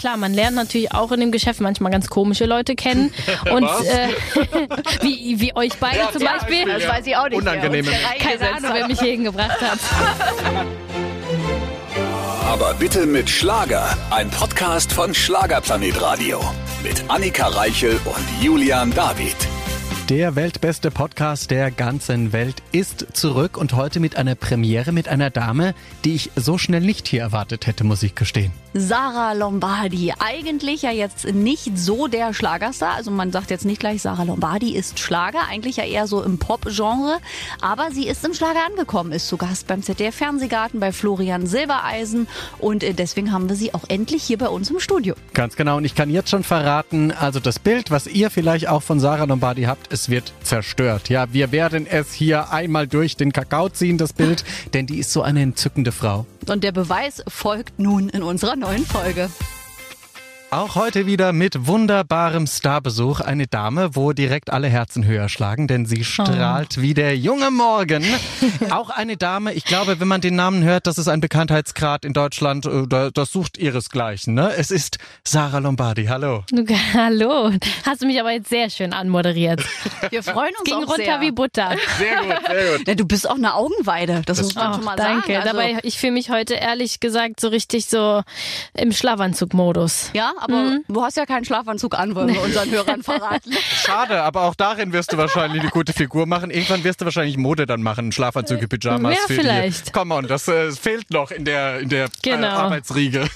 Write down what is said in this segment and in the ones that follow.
klar, man lernt natürlich auch in dem Geschäft manchmal ganz komische Leute kennen. Und äh, wie, wie euch beide Ja, zum Beispiel. Das weiß ich auch nicht. Hier Keine Ahnung, wer mich hier hingebracht hat. Aber bitte mit Schlager. Ein Podcast von Schlagerplanet Radio. Mit Annika Reichel und Julian David. Der weltbeste Podcast der ganzen Welt ist zurück und heute mit einer Premiere mit einer Dame, die ich so schnell nicht hier erwartet hätte, muss ich gestehen. Sarah Lombardi. Eigentlich ja jetzt nicht so der Schlagerstar. Also man sagt jetzt nicht gleich, Sarah Lombardi ist Schlager. Eigentlich ja eher so im Pop-Genre. Aber sie ist im Schlager angekommen, ist zu Gast beim ZDF-Fernsehgarten bei Florian Silbereisen. Und äh, deswegen haben wir sie auch endlich hier bei uns im Studio. Ganz genau. Und ich kann jetzt schon verraten, also das Bild, was ihr vielleicht auch von Sarah Lombardi habt, es wird zerstört. Ja, wir werden es hier einmal durch den Kakao ziehen, das Bild, denn die ist so eine entzückende Frau. Und der Beweis folgt nun in unserer neuen Folge. Auch heute wieder mit wunderbarem Starbesuch. Eine Dame, wo direkt alle Herzen höher schlagen, denn sie strahlt wie der junge Morgen. Auch eine Dame, ich glaube, wenn man den Namen hört, das ist ein Bekanntheitsgrad in Deutschland, äh, da- das sucht ihresgleichen. Ne? Es ist Sarah Lombardi. Hallo. Hallo. Hast du mich aber jetzt sehr schön anmoderiert. Wir freuen uns Ging auch runter sehr. wie Butter. Sehr gut, sehr gut. Ja, du bist auch eine Augenweide. Das, muss man Oh, schon mal danke. sagen. Also, Dabei, ich fühle mich heute ehrlich gesagt so richtig so im Schlafanzug-Modus. ja, aber Mhm. du hast ja keinen Schlafanzug an, wollen wir unseren Hörern verraten. Schade, aber auch darin wirst du wahrscheinlich eine gute Figur machen. Irgendwann wirst du wahrscheinlich Mode dann machen, Schlafanzüge, Pyjamas Ja, für vielleicht. die. Come on, das äh, fehlt noch in der, in der Genau. äh, Arbeitsriege.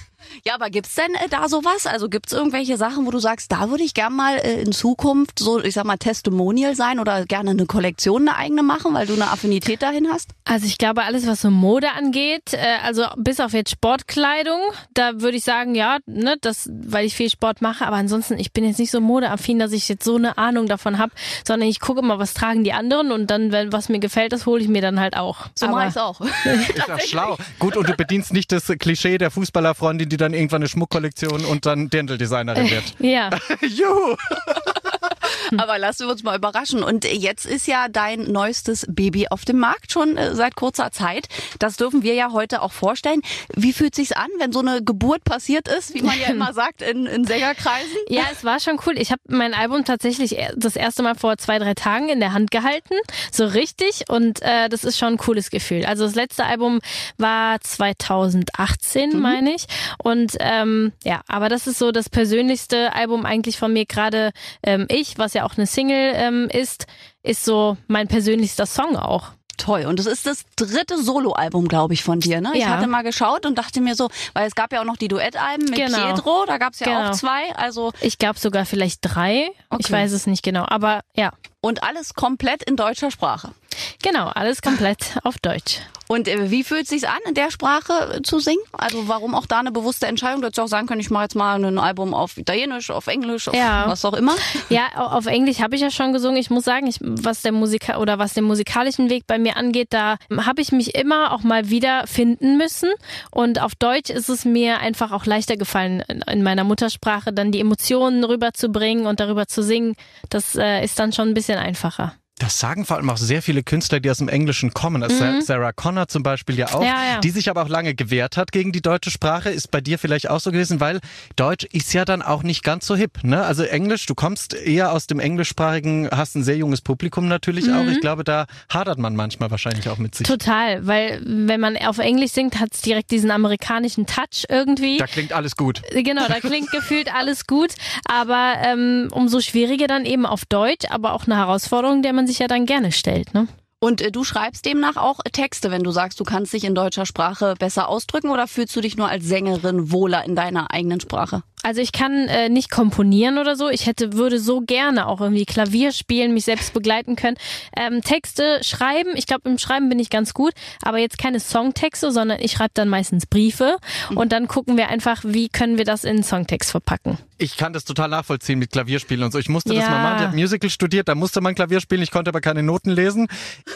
Ja, aber gibt's denn äh, da sowas? Also gibt's irgendwelche Sachen, wo du sagst, da würde ich gern mal äh, in Zukunft so, ich sag mal, Testimonial sein oder gerne eine Kollektion eine eigene machen, weil du eine Affinität dahin hast? Also ich glaube, alles, was so Mode angeht, äh, also bis auf jetzt Sportkleidung, da würde ich sagen, ja, ne, das, weil ich viel Sport mache, aber ansonsten, ich bin jetzt nicht so modeaffin, dass ich jetzt so eine Ahnung davon habe, sondern ich gucke mal, was tragen die anderen und dann, wenn was mir gefällt, das hole ich mir dann halt auch. So mache ich's auch. Ist ja schlau. Gut, und du bedienst nicht das Klischee der Fußballerfreundin, die dann irgendwann eine Schmuckkollektion und dann Dirndl-Designerin wird. Ja, Juhu! aber lassen wir uns mal überraschen. Und jetzt ist ja dein neuestes Baby auf dem Markt schon äh, seit kurzer Zeit. Das dürfen wir ja heute auch vorstellen. Wie fühlt sich's an, wenn so eine Geburt passiert ist, wie man ja immer sagt in, in Sängerkreisen? Ja, es war schon cool. Ich habe mein Album tatsächlich das erste Mal vor zwei, drei Tagen in der Hand gehalten. So richtig. Und äh, das ist schon ein cooles Gefühl. Also das letzte Album war 2018, meine ich. Und ähm, ja, aber das ist so das persönlichste Album eigentlich von mir. Gerade ähm, ich, was ja auch eine Single ähm, ist, ist so mein persönlichster Song auch. Toll. Und es ist das dritte Soloalbum, glaube ich, von dir. Ne? Ich Ja. hatte mal geschaut und dachte mir so, weil es gab ja auch noch die Duettalben mit Genau. Pietro, da gab es ja Genau. auch zwei. Also Ich glaube sogar vielleicht drei. Ich Okay. weiß es nicht genau. Aber ja, und alles komplett in deutscher Sprache. genau, alles komplett auf Deutsch. Und äh, wie fühlt es sich an, in der Sprache äh, zu singen? Also warum auch da eine bewusste Entscheidung? Du hättest auch sagen können, ich mache jetzt mal ein Album auf Italienisch, auf Englisch, auf Ja. was auch immer. Ja, au- auf Englisch habe ich ja schon gesungen. Ich muss sagen, ich, was der Musika oder was den musikalischen Weg bei mir angeht, da habe ich mich immer auch mal wieder finden müssen. Und auf Deutsch ist es mir einfach auch leichter gefallen, in- in meiner Muttersprache dann die Emotionen rüberzubringen und darüber zu singen. Das äh, ist dann schon ein bisschen einfacher. Das sagen vor allem auch sehr viele Künstler, die aus dem Englischen kommen. Also Sarah Connor zum Beispiel ja auch, Mhm. Ja, ja. die sich aber auch lange gewehrt hat gegen die deutsche Sprache. Ist bei dir vielleicht auch so gewesen, weil Deutsch ist ja dann auch nicht ganz so hip. Ne? Also Englisch, du kommst eher aus dem englischsprachigen, hast ein sehr junges Publikum natürlich auch. Mhm. Ich glaube, da hadert man manchmal wahrscheinlich auch mit sich. Total, weil wenn man auf Englisch singt, hat es direkt diesen amerikanischen Touch irgendwie. Da klingt alles gut. Genau, da klingt gefühlt alles gut, aber ähm, umso schwieriger dann eben auf Deutsch, aber auch eine Herausforderung, der man sich ja dann gerne stellt. Ne? Und äh, du schreibst demnach auch Texte, wenn du sagst, du kannst dich in deutscher Sprache besser ausdrücken oder fühlst du dich nur als Sängerin wohler in deiner eigenen Sprache? Also ich kann äh, nicht komponieren oder so. Ich hätte, würde so gerne auch irgendwie Klavier spielen, mich selbst begleiten können. Ähm, Texte schreiben, ich glaube im Schreiben bin ich ganz gut, aber jetzt keine Songtexte, sondern ich schreibe dann meistens Briefe und dann gucken wir einfach, wie können wir das in einen Songtext verpacken. Ich kann das total nachvollziehen mit Klavierspielen und so. Ich musste das Ja. mal machen. Ich habe Musical studiert, da musste man Klavier spielen. Ich konnte aber keine Noten lesen.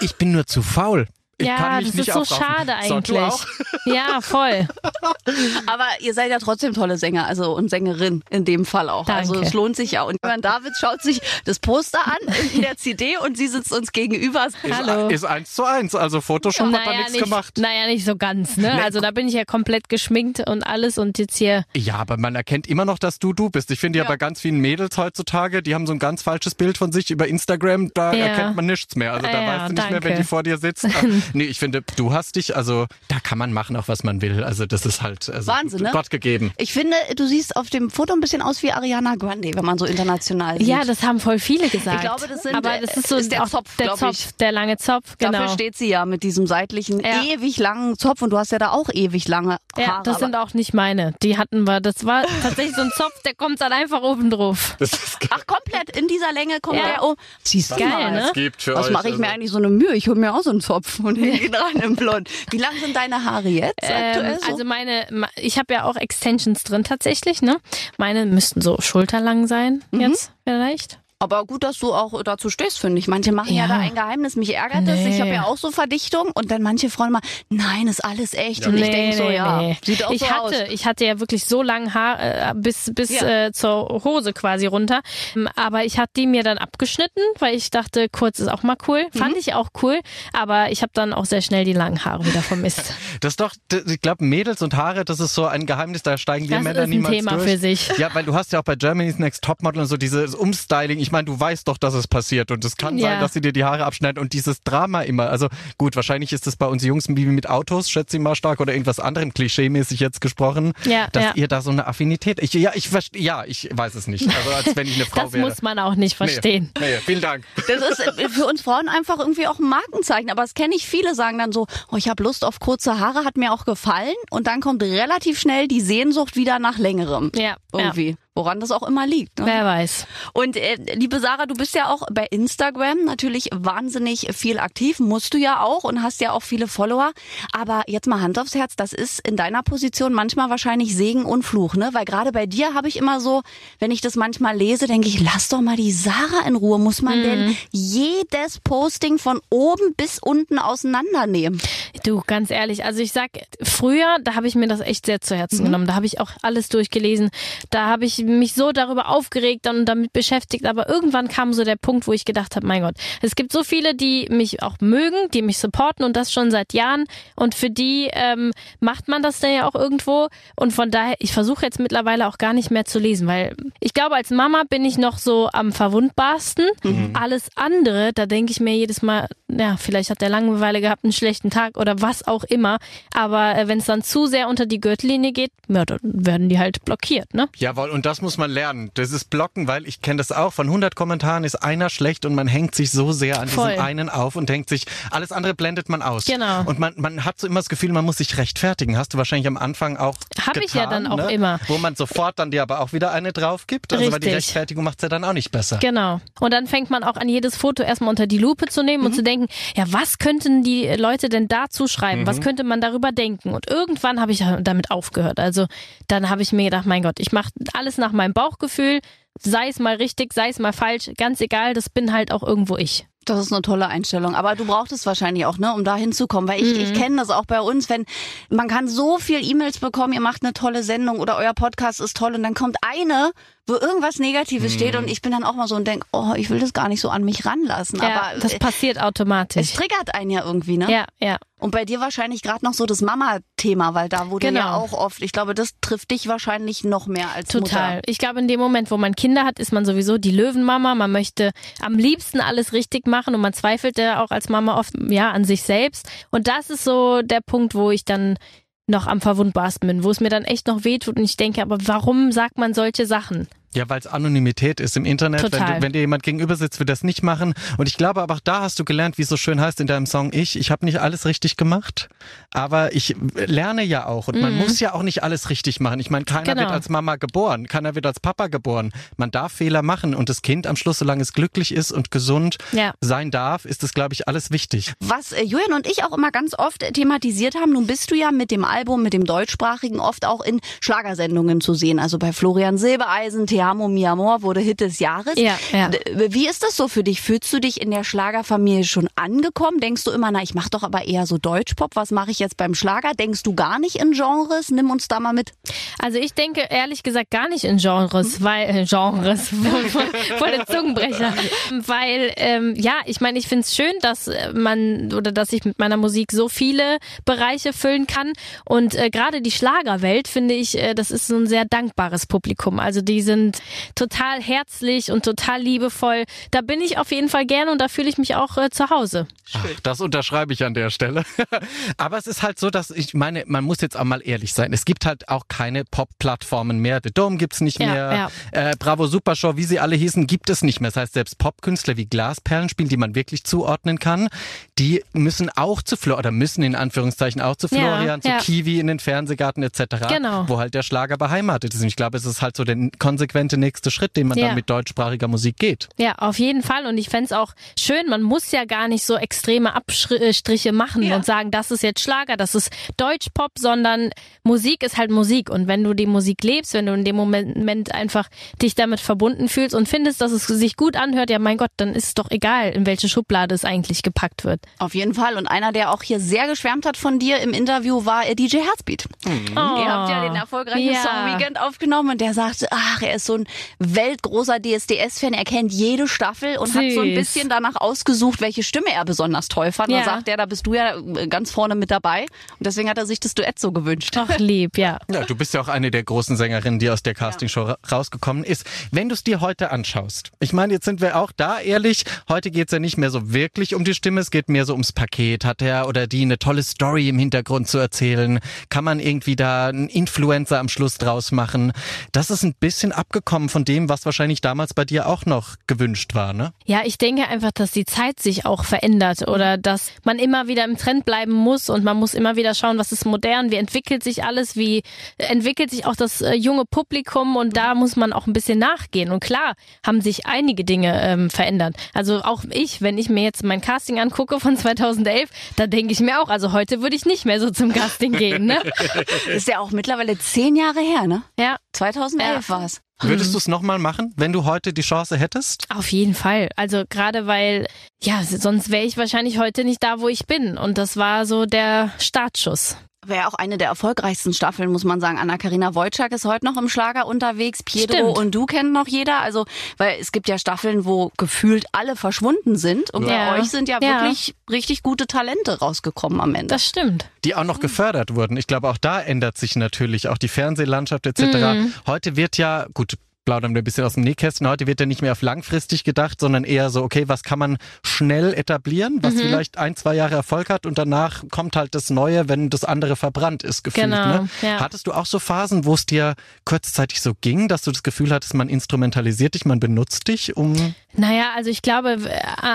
Ich bin nur zu faul. Ich ja, kann mich das nicht ist so schade eigentlich. Ja, voll. Aber ihr seid ja trotzdem tolle Sänger, also und Sängerin in dem Fall auch. Also Danke. es lohnt sich ja. Und Johann David schaut sich das Poster an in der CD und sie sitzt uns gegenüber. Hallo. Ist eins zu eins, also Photoshop hat da nichts nicht, gemacht. naja, nicht so ganz, ne? Nee. Also da bin ich ja komplett geschminkt und alles und jetzt hier. Ja, aber man erkennt immer noch, dass du du bist. Ich finde ja, Ja. bei ganz vielen Mädels heutzutage, die haben so ein ganz falsches Bild von sich über Instagram, da Ja. erkennt man nichts mehr. Also da Ja, weißt du nicht mehr, wenn danke. die vor dir sitzt. Nee, ich finde, du hast dich, also da kann man machen auch was man will. Also das ist halt also, Wahnsinn, ne? Gott gegeben. Ich finde, du siehst auf dem Foto ein bisschen aus wie Ariana Grande, wenn man so international sieht. Ja, das haben voll viele gesagt. Ich glaube, das sind, Aber das ist so ist der Zopf, der Zopf, ich. der lange Zopf, genau. Dafür steht sie ja mit diesem seitlichen, Ja. ewig langen Zopf und du hast ja da auch ewig lange Haare. ja, das sind auch nicht meine. Die hatten wir. Das war tatsächlich so ein Zopf, der kommt dann einfach oben drauf. Das ist Ach, komplett in dieser Länge kommt Ja. der um. Siehst du Geil, mal. ne? es gibt für Was euch. mache ich mir also. eigentlich so eine Mühe? Ich hole mir auch so einen Zopf und hänge ihn dran im Blond. Wie lang sind deine Haare jetzt aktuell Ähm, so? also meine, ich habe ja auch Extensions drin tatsächlich, ne? Meine müssten so schulterlang sein Mhm. jetzt vielleicht. Aber gut, dass du auch dazu stehst, finde ich. Manche machen ja, Ja. da ein Geheimnis. Mich ärgert das. Ich Nee. habe ja auch so Verdichtung. Und dann manche Frauen mal, nein, ist alles echt. Und ich Nee, denke so, nee, ja, nee. sieht auch ich so hatte, aus. Ich hatte ja wirklich so lange Haar äh, bis, bis Ja. äh, zur Hose quasi runter. Ähm, Aber ich hatte die mir dann abgeschnitten, weil ich dachte, kurz ist auch mal cool. Mhm. Fand ich auch cool. Aber ich habe dann auch sehr schnell die langen Haare wieder vermisst. Das ist doch, ich glaube, Mädels und Haare, das ist so ein Geheimnis, da steigen wir Das Männer ist ein niemals Thema durch. für sich. Ja, weil du hast ja auch bei Germany's Next Topmodel und so dieses Umstyling. Ich meine, du weißt doch, dass es passiert und es kann Ja. sein, dass sie dir die Haare abschneiden und dieses Drama immer. Also gut, wahrscheinlich ist es bei uns Jungs wie mit Autos, schätze ich mal stark oder irgendwas anderem klischeemäßig jetzt gesprochen, Ja, dass ja. ihr da so eine Affinität. Ich, ja, ich ja, ich weiß es nicht. Also als wenn ich eine Frau Das wäre. muss man auch nicht verstehen. Nee, nee, vielen Dank. Das ist äh, für uns Frauen einfach irgendwie auch ein Markenzeichen. Aber das kenne ich. Viele sagen dann so, oh, ich habe Lust auf kurze Haare, hat mir auch gefallen. Und dann kommt relativ schnell die Sehnsucht wieder nach längerem. Ja, ja. Woran das auch immer liegt. Ne? Wer weiß. Und äh, liebe Sarah, du bist ja auch bei Instagram natürlich wahnsinnig viel aktiv, musst du ja auch und hast ja auch viele Follower. Aber jetzt mal Hand aufs Herz, das ist in deiner Position manchmal wahrscheinlich Segen und Fluch, ne? Weil gerade bei dir habe ich immer so, wenn ich das manchmal lese, denke ich, lass doch mal die Sarah in Ruhe. Muss man denn jedes Posting von oben bis unten auseinandernehmen? Du, ganz ehrlich, also ich sag, früher, da habe ich mir das echt sehr zu Herzen genommen. Da habe ich auch alles durchgelesen. Da habe ich mich so darüber aufgeregt und damit beschäftigt. Aber irgendwann kam so der Punkt, wo ich gedacht habe, mein Gott, es gibt so viele, die mich auch mögen, die mich supporten und das schon seit Jahren. Und für die ähm, macht man das dann ja auch irgendwo. Und von daher, ich versuche jetzt mittlerweile auch gar nicht mehr zu lesen, weil ich glaube, als Mama bin ich noch so am verwundbarsten. Alles andere, da denke ich mir jedes Mal, ja, vielleicht hat der Langeweile gehabt, einen schlechten Tag oder was auch immer. Aber äh, wenn es dann zu sehr unter die Gürtellinie geht, ja, dann werden die halt blockiert, ne? Jawohl, und das muss man lernen. Das ist Blocken, weil ich kenne das auch. Von 100 Kommentaren ist einer schlecht und man hängt sich so sehr an Voll. diesem einen auf und denkt sich, alles andere blendet man aus. Genau. Und man, man hat so immer das Gefühl, man muss sich rechtfertigen. Hast du wahrscheinlich am Anfang auch Hab getan, ich ja dann auch ne? immer. Wo man sofort dann dir aber auch wieder eine drauf gibt. Also weil die. Rechtfertigung macht's ja dann auch nicht besser. Genau. Und dann fängt man auch an, jedes Foto erstmal unter die Lupe zu nehmen und zu denken, ja, was könnten die Leute denn dazu schreiben? Was könnte man darüber denken? Und irgendwann habe ich damit aufgehört. Also dann habe ich mir gedacht, mein Gott, ich mache alles nach meinem Bauchgefühl, sei es mal richtig, sei es mal falsch, ganz egal, das bin halt auch irgendwo ich. Das ist eine tolle Einstellung. Aber du brauchst es wahrscheinlich auch, ne, um da hinzukommen. Weil ich, ich kenne das auch bei uns, wenn man kann so viel E-Mails bekommen, ihr macht eine tolle Sendung oder euer Podcast ist toll und dann kommt eine, wo irgendwas Negatives steht und ich bin dann auch mal so und denk, oh, ich will das gar nicht so an mich ranlassen. Ja, Aber das äh, passiert automatisch. es triggert einen ja irgendwie, ne? Ja, ja. Und bei dir wahrscheinlich gerade noch so das Mama-Thema, weil da wurde Genau. ja auch oft, ich glaube, das trifft dich wahrscheinlich noch mehr als Total. Mutter. Ich glaube, in dem Moment, wo man Kinder hat, ist man sowieso die Löwenmama. Man möchte am liebsten alles richtig machen und man zweifelt ja auch als Mama oft ja an sich selbst. Und das ist so der Punkt, wo ich dann noch am verwundbarsten bin, wo es mir dann echt noch wehtut und ich denke, aber warum sagt man solche Sachen? Ja, weil es Anonymität ist im Internet. Wenn, Total. du, wenn dir jemand gegenüber sitzt, wird das nicht machen. Und ich glaube aber auch da hast du gelernt, wie es so schön heißt in deinem Song Ich. Ich habe nicht alles richtig gemacht, aber ich lerne ja auch. Und man muss ja auch nicht alles richtig machen. Ich meine, keiner Mhm. Genau. wird als Mama geboren, keiner wird als Papa geboren. Man darf Fehler machen und das Kind am Schluss, solange es glücklich ist und gesund Ja. sein darf, ist das, glaube ich, alles wichtig. Was äh, Julian und ich auch immer ganz oft äh, thematisiert haben, nun bist du ja mit dem Album, mit dem deutschsprachigen, oft auch in Schlagersendungen zu sehen. Also bei Florian Silbereisen, Te amo mi amor wurde Hit des Jahres. Ja, ja. Wie ist das so für dich? Fühlst du dich in der Schlagerfamilie schon angekommen? Denkst du immer, na, ich mache doch aber eher so Deutschpop. Was mache ich jetzt beim Schlager? Denkst du gar nicht in Genres? Nimm uns da mal mit. Also ich denke ehrlich gesagt gar nicht in Genres, weil äh, Genres voll der Zungenbrecher, weil ähm, ja, ich meine, ich finde es schön, dass man oder dass ich mit meiner Musik so viele Bereiche füllen kann und äh, gerade die Schlagerwelt finde ich, äh, das ist so ein sehr dankbares Publikum. Also die sind total herzlich und total liebevoll. Da bin ich auf jeden Fall gerne und da fühle ich mich auch äh, zu Hause. Ach, das unterschreibe ich an der Stelle. Aber es ist halt so, dass ich meine, man muss jetzt auch mal ehrlich sein. Es gibt halt auch keine Pop-Plattformen mehr. The Dome gibt's nicht Ja, mehr. Äh, Bravo Supershow, wie sie alle hießen, gibt es nicht mehr. Das heißt, selbst Popkünstler wie Glasperlen spielen, die man wirklich zuordnen kann, die müssen auch zu Flor oder müssen in Anführungszeichen auch zu Ja, Florian, zu ja. Kiwi in den Fernsehgarten etc. Genau. Wo halt der Schlager beheimatet ist. Und ich glaube, es ist halt so der konsequente nächste Schritt, den man Ja. dann mit deutschsprachiger Musik geht. Ja, auf jeden Fall. Und ich fänd's auch schön, man muss ja gar nicht so extreme Abstriche machen und sagen, das ist jetzt Schlager, das ist Deutschpop, sondern Musik ist halt Musik. Und wenn du die Musik lebst, wenn du in dem Moment einfach dich damit verbunden fühlst und findest, dass es sich gut anhört, ja mein Gott, dann ist es doch egal, in welche Schublade es eigentlich gepackt wird. Auf jeden Fall. Und einer, der auch hier sehr geschwärmt hat von dir im Interview, war äh, DJ Herzbeat. Ihr habt ja den erfolgreichen Oh. Ja. Song Weekend aufgenommen und der sagte, ach, er ist so ein weltgroßer DSDS-Fan, er kennt jede Staffel und hat so ein Süß. bisschen danach ausgesucht, welche Stimme er besonders toll fand. Ja. Und sagt er, da bist du ja äh, ganz vorne mit dabei. Und deswegen hat er sich das Duett so gewünscht. Doch lieb, ja. Ja, du bist ja auch eine der großen Sängerinnen, die aus der Castingshow ra rausgekommen ist. Wenn du es dir heute anschaust, ich meine, jetzt sind wir auch da ehrlich, heute geht's ja nicht mehr so wirklich um die Stimme, es geht mehr so ums Paket. Hat er oder die eine tolle Story im Hintergrund zu erzählen? Kann man irgendwie da einen Influencer am Schluss draus machen? Das ist ein bisschen abgekommen von dem, was wahrscheinlich damals bei dir auch noch gewünscht war, ne? Ja, ich denke einfach, dass die Zeit sich auch verändert oder dass man immer wieder im Trend bleiben muss und man muss immer wieder schauen, was ist modern, wie entwickelt sich alles, wie entwickelt sich auch das äh, junge Publikum und da muss man auch ein bisschen nachgehen. Und klar haben sich einige Dinge ähm, verändert. Also auch ich, wenn ich mir jetzt mein Casting angucke von 2011, da denke ich mir auch, also heute würde ich nicht mehr so zum Casting gehen, ne? Ist ja auch mittlerweile zehn Jahre her, ne? Ja. 2011 Ja. war's. Würdest du es nochmal machen, wenn du heute die Chance hättest? Auf jeden Fall. Also gerade weil, ja, sonst wäre ich wahrscheinlich heute nicht da, wo ich bin. Und das war so der Startschuss. Wäre auch eine der erfolgreichsten Staffeln, muss man sagen. Anna-Karina Wojcik ist heute noch im Schlager unterwegs. Pedro Stimmt. und du kennen noch jeder. Also, weil es gibt ja Staffeln, wo gefühlt alle verschwunden sind. Und Ja. bei euch sind ja, Ja. wirklich richtig gute Talente rausgekommen am Ende. Das stimmt. die auch noch gefördert wurden. Ich glaube, auch da ändert sich natürlich auch die Fernsehlandschaft etc. Mhm. Heute wird ja, gut, plaudern wir ein bisschen aus dem Nähkästchen, heute wird ja nicht mehr auf langfristig gedacht, sondern eher so, okay, was kann man schnell etablieren, was Mhm. vielleicht ein, zwei Jahre Erfolg hat und danach kommt halt das Neue, wenn das andere verbrannt ist, gefühlt. Genau, ne? ja. Hattest du auch so Phasen, wo es dir kurzzeitig so ging, dass du das Gefühl hattest, man instrumentalisiert dich, man benutzt dich, um... Naja, also ich glaube,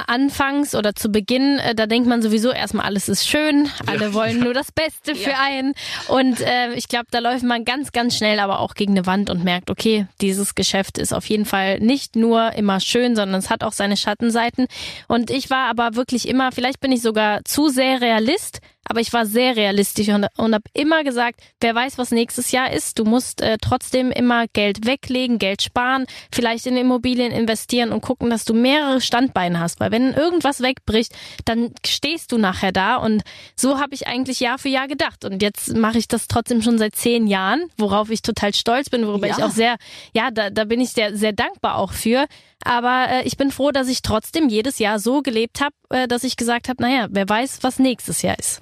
anfangs oder zu Beginn, äh, da denkt man sowieso erstmal, alles ist schön, alle wollen nur das Beste für einen. Und äh, ich glaube, da läuft man ganz, ganz schnell aber auch gegen eine Wand und merkt, okay, dieses Geschäft ist auf jeden Fall nicht nur immer schön, sondern es hat auch seine Schattenseiten. Und ich war aber wirklich immer, vielleicht bin ich sogar zu sehr Realist, aber ich war sehr realistisch und, und habe immer gesagt, wer weiß, was nächstes Jahr ist. Du musst äh, trotzdem immer Geld weglegen, Geld sparen, vielleicht in Immobilien investieren und gucken, dass du mehrere Standbeine hast. Weil wenn irgendwas wegbricht, dann stehst du nachher da. Und so habe ich eigentlich Jahr für Jahr gedacht. Und jetzt mache ich das trotzdem schon seit zehn Jahren, worauf ich total stolz bin, worüber Ja. ich auch sehr, ja, da, da bin ich sehr, sehr dankbar auch für. Aber äh, ich bin froh, dass ich trotzdem jedes Jahr so gelebt habe, äh, dass ich gesagt habe, naja, wer weiß, was nächstes Jahr ist.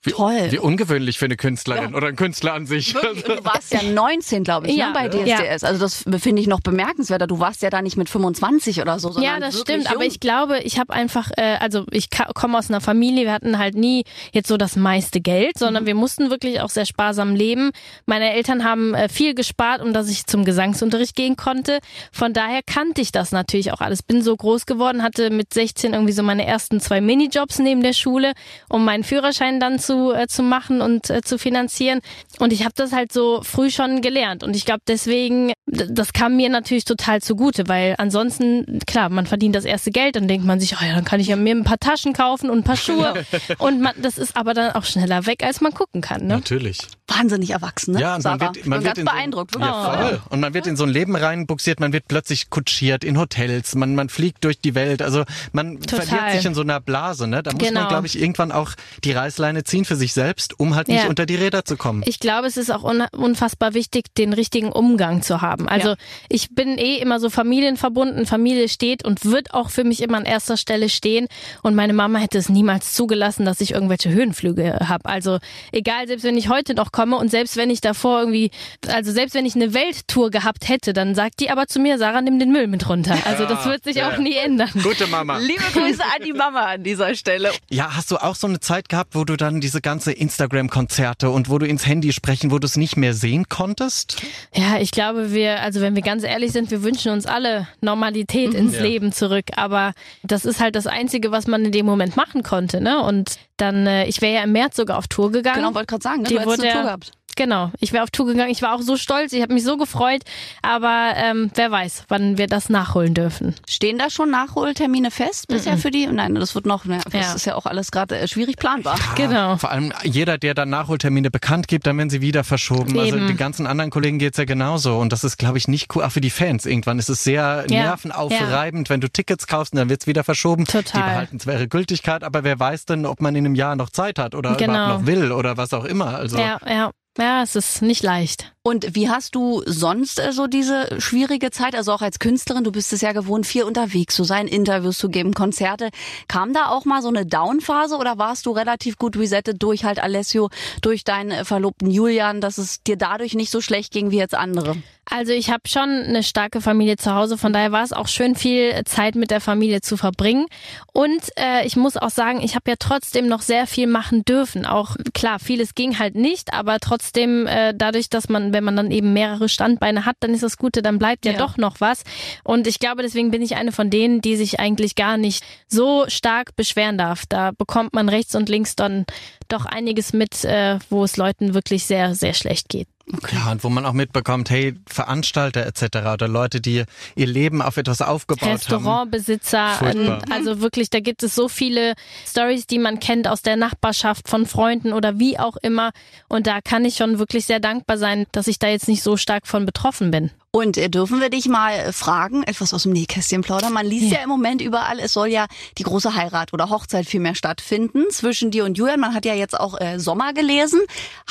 Wie, Toll. Wie ungewöhnlich für eine Künstlerin oder ein Künstler an sich. Wirklich? Und du warst ja 19, glaube ich, Ja. ne, bei DSDS. Also das finde ich noch bemerkenswerter. Du warst ja da nicht mit 25 oder so, sondern Ja, das stimmt. Aber jung. ich glaube, ich habe einfach, äh, also ich komme aus einer Familie, wir hatten halt nie jetzt so das meiste Geld, sondern wir mussten wirklich auch sehr sparsam leben. Meine Eltern haben äh, viel gespart, um dass ich zum Gesangsunterricht gehen konnte. Von daher kannte ich das natürlich auch alles. Bin so groß geworden, hatte mit 16 irgendwie so meine ersten zwei Minijobs neben der Schule, um meinen Führerschein dann zu zu, äh, zu machen und äh, zu finanzieren. Und ich habe das halt so früh schon gelernt. Und ich glaube, deswegen, das kam mir natürlich total zugute, weil ansonsten, klar, man verdient das erste Geld, dann denkt man sich, oh ja, dann kann ich ja mir ein paar Taschen kaufen und ein paar Schuhe. und man, das ist aber dann auch schneller weg, als man gucken kann. Ne? Natürlich. Wahnsinnig erwachsen, ne? Ja, und man Sarah? wird, man Ich bin wird ganz in so, beeindruckt. ja, voll. Und man wird in so ein Leben reinbuxiert, man wird plötzlich kutschiert in Hotels, man, man fliegt durch die Welt. Also man Total. verliert sich in so einer Blase. Ne? Da muss Genau. man, glaube ich, irgendwann auch die Reißleine ziehen für sich selbst, um halt nicht Ja. unter die Räder zu kommen. Ich glaube, es ist auch un unfassbar wichtig, den richtigen Umgang zu haben. Also Ja. ich bin eh immer so familienverbunden. Familie steht und wird auch für mich immer an erster Stelle stehen. Und meine Mama hätte es niemals zugelassen, dass ich irgendwelche Höhenflüge habe. Also egal, selbst wenn ich heute noch komme und selbst wenn ich davor irgendwie, also selbst wenn ich eine Welttour gehabt hätte, dann sagt die aber zu mir, Sarah, nimm den Müll mit runter. Also das wird sich auch nie ändern. Gute Mama. Liebe Grüße an die Mama an dieser Stelle. Ja, hast du auch so eine Zeit gehabt, wo du dann diese ganze Instagram-Konzerte und wo du ins Handy sprechen, wo du es nicht mehr sehen konntest? Ja, ich glaube, wir, also wenn wir ganz ehrlich sind, wir wünschen uns alle Normalität ins Ja. Leben zurück. Aber das ist halt das Einzige, was man in dem Moment machen konnte. Ne? Und dann, äh, ich wäre ja im März sogar auf Tour gegangen. Genau, wollte gerade sagen, ne? Die du hättest wurde eine Tour gehabt. Genau, ich wäre auf Tour gegangen. Ich war auch so stolz, ich habe mich so gefreut. Aber ähm, wer weiß, wann wir das nachholen dürfen. Stehen da schon Nachholtermine fest bisher für die? Nein, das wird noch, ne, das Ja. ist ja auch alles gerade äh, schwierig planbar. Genau. Vor allem jeder, der dann Nachholtermine bekannt gibt, dann werden sie wieder verschoben. Also Eben. den ganzen anderen Kollegen geht's ja genauso. Und das ist, glaube ich, nicht cool. Auch für die Fans. Irgendwann ist es sehr Ja. nervenaufreibend, wenn du Tickets kaufst und dann wird's wieder verschoben. Total. Die behalten zwar ihre Gültigkeit, aber wer weiß denn, ob man in einem Jahr noch Zeit hat oder Genau. überhaupt noch will oder was auch immer. Also Ja, ja. Ja, es ist nicht leicht. Und wie hast du sonst äh, so diese schwierige Zeit, also auch als Künstlerin, du bist es ja gewohnt, viel unterwegs zu sein, Interviews zu geben, Konzerte. Kam da auch mal so eine Down-Phase oder warst du relativ gut resettet durch halt Alessio, durch deinen äh, Verlobten Julian, dass es dir dadurch nicht so schlecht ging wie jetzt andere? Also ich habe schon eine starke Familie zu Hause, von daher war es auch schön viel Zeit mit der Familie zu verbringen. Und äh, ich muss auch sagen, ich habe ja trotzdem noch sehr viel machen dürfen. Auch klar, vieles ging halt nicht, aber trotzdem äh, dadurch, dass man, wenn man dann eben mehrere Standbeine hat, dann ist das Gute, dann bleibt ja, Ja. doch noch was. Und ich glaube, deswegen bin ich eine von denen, die sich eigentlich gar nicht so stark beschweren darf. Da bekommt man rechts und links dann doch einiges mit, äh, wo es Leuten wirklich sehr, sehr schlecht geht. Ja, und wo man auch mitbekommt, hey, Veranstalter etc. oder Leute, die ihr Leben auf etwas aufgebaut haben. Restaurantbesitzer, ähm, also wirklich, da gibt es so viele Stories, die man kennt aus der Nachbarschaft von Freunden oder wie auch immer. Und da kann ich schon wirklich sehr dankbar sein, dass ich da jetzt nicht so stark von betroffen bin. Und äh, dürfen wir dich mal äh, fragen, etwas aus dem Nähkästchen plaudern? Man liest ja. im Moment überall, es soll ja die große Heirat oder Hochzeit vielmehr stattfinden zwischen dir und Julian. Man hat ja jetzt auch äh, Sommer gelesen.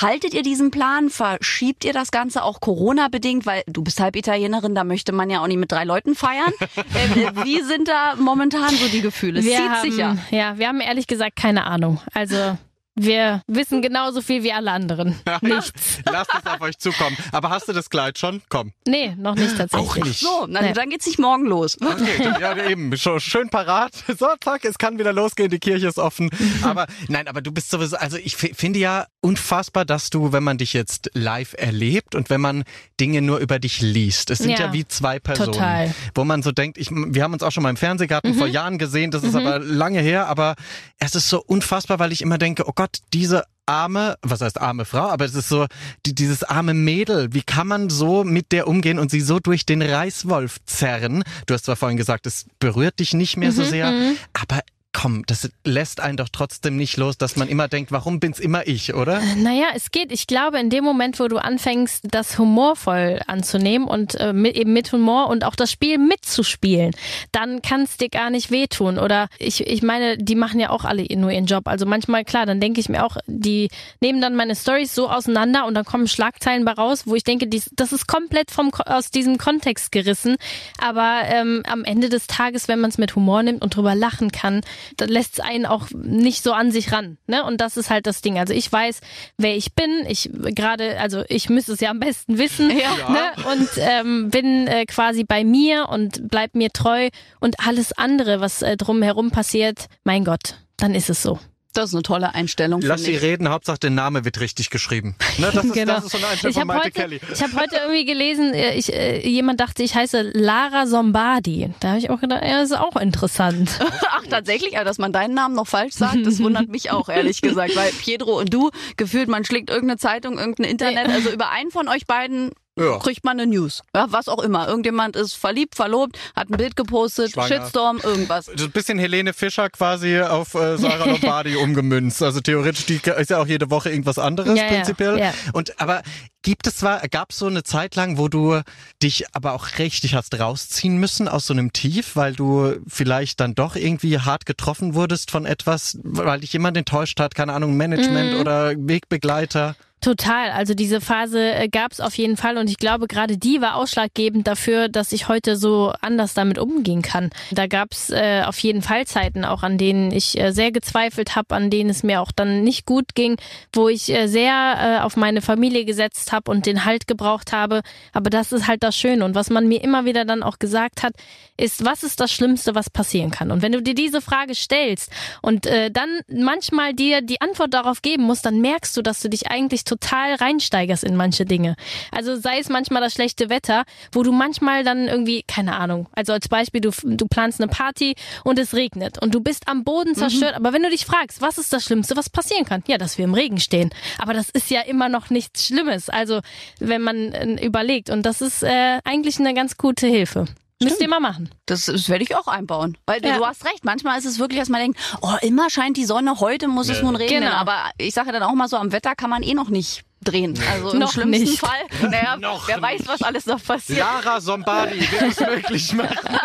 Haltet ihr diesen Plan? Verschiebt ihr das Ganze auch Corona-bedingt? Weil du bist halb Italienerin, da möchte man ja auch nicht mit drei Leuten feiern. äh, äh, wie sind da momentan so die Gefühle? Es wir zieht haben, sich ja. Ja, wir haben ehrlich gesagt keine Ahnung. Also wir wissen genauso viel wie alle anderen. Nichts. Lasst es auf euch zukommen. Aber hast du das Kleid schon? Komm. Nee, noch nicht tatsächlich. Auch nicht. So, na, Nee. dann geht's nicht morgen los. Okay, ja, eben, schon schön parat. So, zack, es kann wieder losgehen, die Kirche ist offen. Aber nein, aber du bist sowieso, also ich fi- finde ja unfassbar, dass du, wenn man dich jetzt live erlebt und wenn man Dinge nur über dich liest, es sind ja, Ja, wie zwei Personen, total. wo man so denkt, ich, wir haben uns auch schon mal im Fernsehgarten Mhm. vor Jahren gesehen, das ist aber lange her, aber es ist so unfassbar, weil ich immer denke, oh Gott, diese arme, was heißt arme Frau, aber es ist so, die, dieses arme Mädel, wie kann man so mit der umgehen und sie so durch den Reißwolf zerren? Du hast zwar vorhin gesagt, es berührt dich nicht mehr Mhm, so sehr, aber komm, das lässt einen doch trotzdem nicht los, dass man immer denkt, warum bin's immer ich, oder? Naja, es geht. Ich glaube, in dem Moment, wo du anfängst, das humorvoll anzunehmen und äh, mit, eben mit Humor und auch das Spiel mitzuspielen, dann kann es dir gar nicht wehtun. Oder ich, ich meine, die machen ja auch alle nur ihren Job. Also manchmal, klar, dann denke ich mir auch, die nehmen dann meine Stories so auseinander und dann kommen Schlagzeilen bei raus, wo ich denke, dies, das ist komplett vom, aus diesem Kontext gerissen. Aber ähm, am Ende des Tages, wenn man es mit Humor nimmt und drüber lachen kann, dann lässt es einen auch nicht so an sich ran. Ne? Und das ist halt das Ding. Also ich weiß, wer ich bin. Ich gerade, also ich müsste es ja am besten wissen. Ja. Ne? Und ähm, bin äh, quasi bei mir und bleib mir treu. Und alles andere, was äh, drumherum passiert, mein Gott, dann ist es so. Das ist eine tolle Einstellung. Lass sie ich. reden, Hauptsache der Name wird richtig geschrieben. Ne, das, ist, Genau. das ist so eine Einstellung Ich von habe Maite heute, Kelly. ich hab heute irgendwie gelesen, äh, ich, äh, jemand dachte, ich heiße Lara Sombardi. Da habe ich auch gedacht, ja, das ist auch interessant. Ach, tatsächlich, aber dass man deinen Namen noch falsch sagt, das wundert mich auch, ehrlich gesagt. Weil Pietro und du, gefühlt, man schlägt irgendeine Zeitung, irgendein Internet, also über einen von euch beiden Ja. kriegt man eine News. Ja, was auch immer. Irgendjemand ist verliebt, verlobt, hat ein Bild gepostet, Schwanger. Shitstorm, irgendwas. Das ist ein bisschen Helene Fischer quasi auf äh, Sarah Lombardi umgemünzt. Also theoretisch die ist ja auch jede Woche irgendwas anderes Ja, ja, prinzipiell. ja. Und aber gibt es zwar, gab es so eine Zeit lang, wo du dich aber auch richtig hast rausziehen müssen aus so einem Tief, weil du vielleicht dann doch irgendwie hart getroffen wurdest von etwas, weil dich jemand enttäuscht hat, keine Ahnung, Management Mhm. oder Wegbegleiter. Total. Also diese Phase äh, gab es auf jeden Fall und ich glaube, gerade die war ausschlaggebend dafür, dass ich heute so anders damit umgehen kann. Da gab es äh, auf jeden Fall Zeiten, auch an denen ich äh, sehr gezweifelt habe, an denen es mir auch dann nicht gut ging, wo ich äh, sehr äh, auf meine Familie gesetzt habe und den Halt gebraucht habe. Aber das ist halt das Schöne und was man mir immer wieder dann auch gesagt hat, ist, was ist das Schlimmste, was passieren kann? Und wenn du dir diese Frage stellst und äh, dann manchmal dir die Antwort darauf geben musst, dann merkst du, dass du dich eigentlich total reinsteigerst in manche Dinge. Also sei es manchmal das schlechte Wetter, wo du manchmal dann irgendwie, keine Ahnung, also als Beispiel, du, du planst eine Party und es regnet und du bist am Boden zerstört, aber wenn du dich fragst, was ist das Schlimmste, was passieren kann? Ja, dass wir im Regen stehen. Aber das ist ja immer noch nichts Schlimmes, also wenn man äh, überlegt und das ist äh, eigentlich eine ganz gute Hilfe. Müsst ihr mal machen. Das, das werde ich auch einbauen. Weil Ja. du hast recht, manchmal ist es wirklich, dass man denkt, oh, immer scheint die Sonne, heute muss es nun regnen. Genau. Aber ich sage dann auch mal so, am Wetter kann man eh noch nicht drehen. Also im Noch schlimmsten nicht. Fall, naja, Noch wer weiß, was alles noch passiert. Lara Sombardi wird es möglich machen.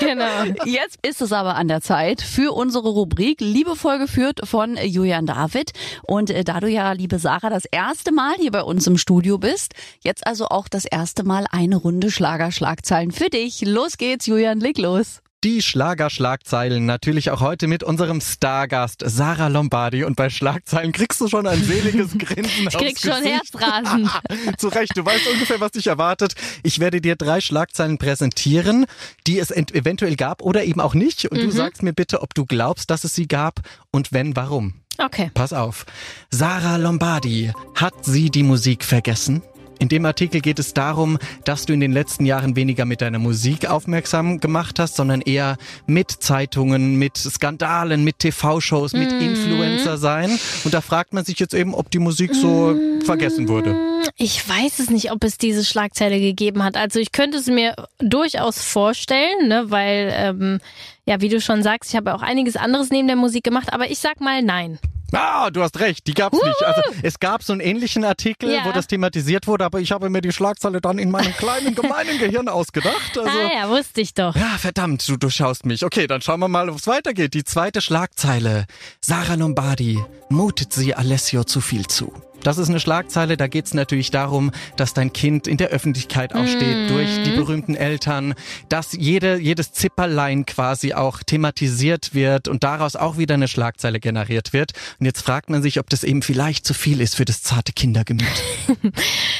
Genau. Jetzt ist es aber an der Zeit für unsere Rubrik, liebevoll geführt von Julian David. Und äh, da du ja, liebe Sarah, das erste Mal hier bei uns im Studio bist, jetzt also auch das erste Mal eine Runde Schlagerschlagzeilen für dich. Los geht's, Julian, leg los. Die Schlagerschlagzeilen natürlich auch heute mit unserem Stargast Sarah Lombardi. Und bei Schlagzeilen kriegst du schon ein seliges Grinsen Ich krieg schon. Herzrasen. Zu Recht, du weißt ungefähr, was dich erwartet. Ich werde dir drei Schlagzeilen präsentieren, die es ent- eventuell gab oder eben auch nicht. Und du sagst mir bitte, ob du glaubst, dass es sie gab und wenn, warum. Okay. Pass auf. Sarah Lombardi. Hat sie die Musik vergessen? In dem Artikel geht es darum, dass du in den letzten Jahren weniger mit deiner Musik aufmerksam gemacht hast, sondern eher mit Zeitungen, mit Skandalen, mit TV-Shows, mit Influencer sein. Und da fragt man sich jetzt eben, ob die Musik so vergessen wurde. Ich weiß es nicht, ob es diese Schlagzeile gegeben hat. Also ich könnte es mir durchaus vorstellen, ne, weil, ähm, ja, wie du schon sagst, ich habe auch einiges anderes neben der Musik gemacht, aber ich sag mal nein. Ah, du hast recht, die gab's nicht. Also es gab so einen ähnlichen Artikel, Ja. wo das thematisiert wurde, aber ich habe mir die Schlagzeile dann in meinem kleinen, gemeinen Gehirn ausgedacht. Also, ah ja, wusste ich doch. Ja, verdammt, du durchschaust mich. Okay, dann schauen wir mal, ob es weitergeht. Die zweite Schlagzeile. Sarah Lombardi mutet sie Alessio zu viel zu. Das ist eine Schlagzeile, da geht's natürlich darum, dass dein Kind in der Öffentlichkeit auch steht, durch die berühmten Eltern, dass jede, jedes Zipperlein quasi auch thematisiert wird und daraus auch wieder eine Schlagzeile generiert wird. Und jetzt fragt man sich, ob das eben vielleicht zu viel ist für das zarte Kindergemüt.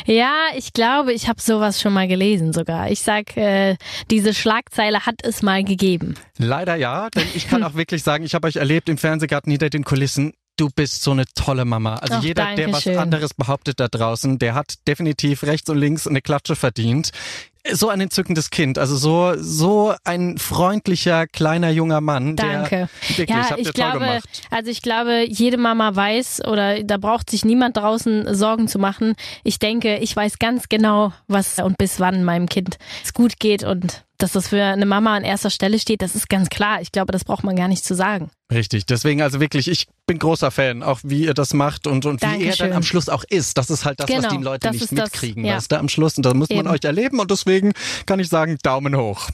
Ja, ich glaube, ich habe sowas schon mal gelesen sogar. Ich sag, äh, diese Schlagzeile hat es mal gegeben. Leider ja, denn ich kann auch wirklich sagen, ich habe euch erlebt im Fernsehgarten hinter den Kulissen. Du bist so eine tolle Mama. Also Ach, jeder, der was Dankeschön. anderes behauptet da draußen, der hat definitiv rechts und links eine Klatsche verdient. So ein entzückendes Kind, also so so ein freundlicher kleiner junger Mann. Danke. Der, wirklich, ja, ich toll glaube, gemacht. also ich glaube, jede Mama weiß oder da braucht sich niemand draußen Sorgen zu machen. Ich denke, ich weiß ganz genau, was und bis wann meinem Kind es gut geht und dass das für eine Mama an erster Stelle steht, das ist ganz klar. Ich glaube, das braucht man gar nicht zu sagen. Richtig, deswegen also wirklich, ich bin großer Fan, auch wie ihr das macht und, und wie er Dankeschön. dann am Schluss auch ist. Das ist halt das, was Genau, die Leute das nicht ist das, mitkriegen, ja. weißt du, am Schluss. Und da muss man Eben. euch erleben und deswegen kann ich sagen, Daumen hoch.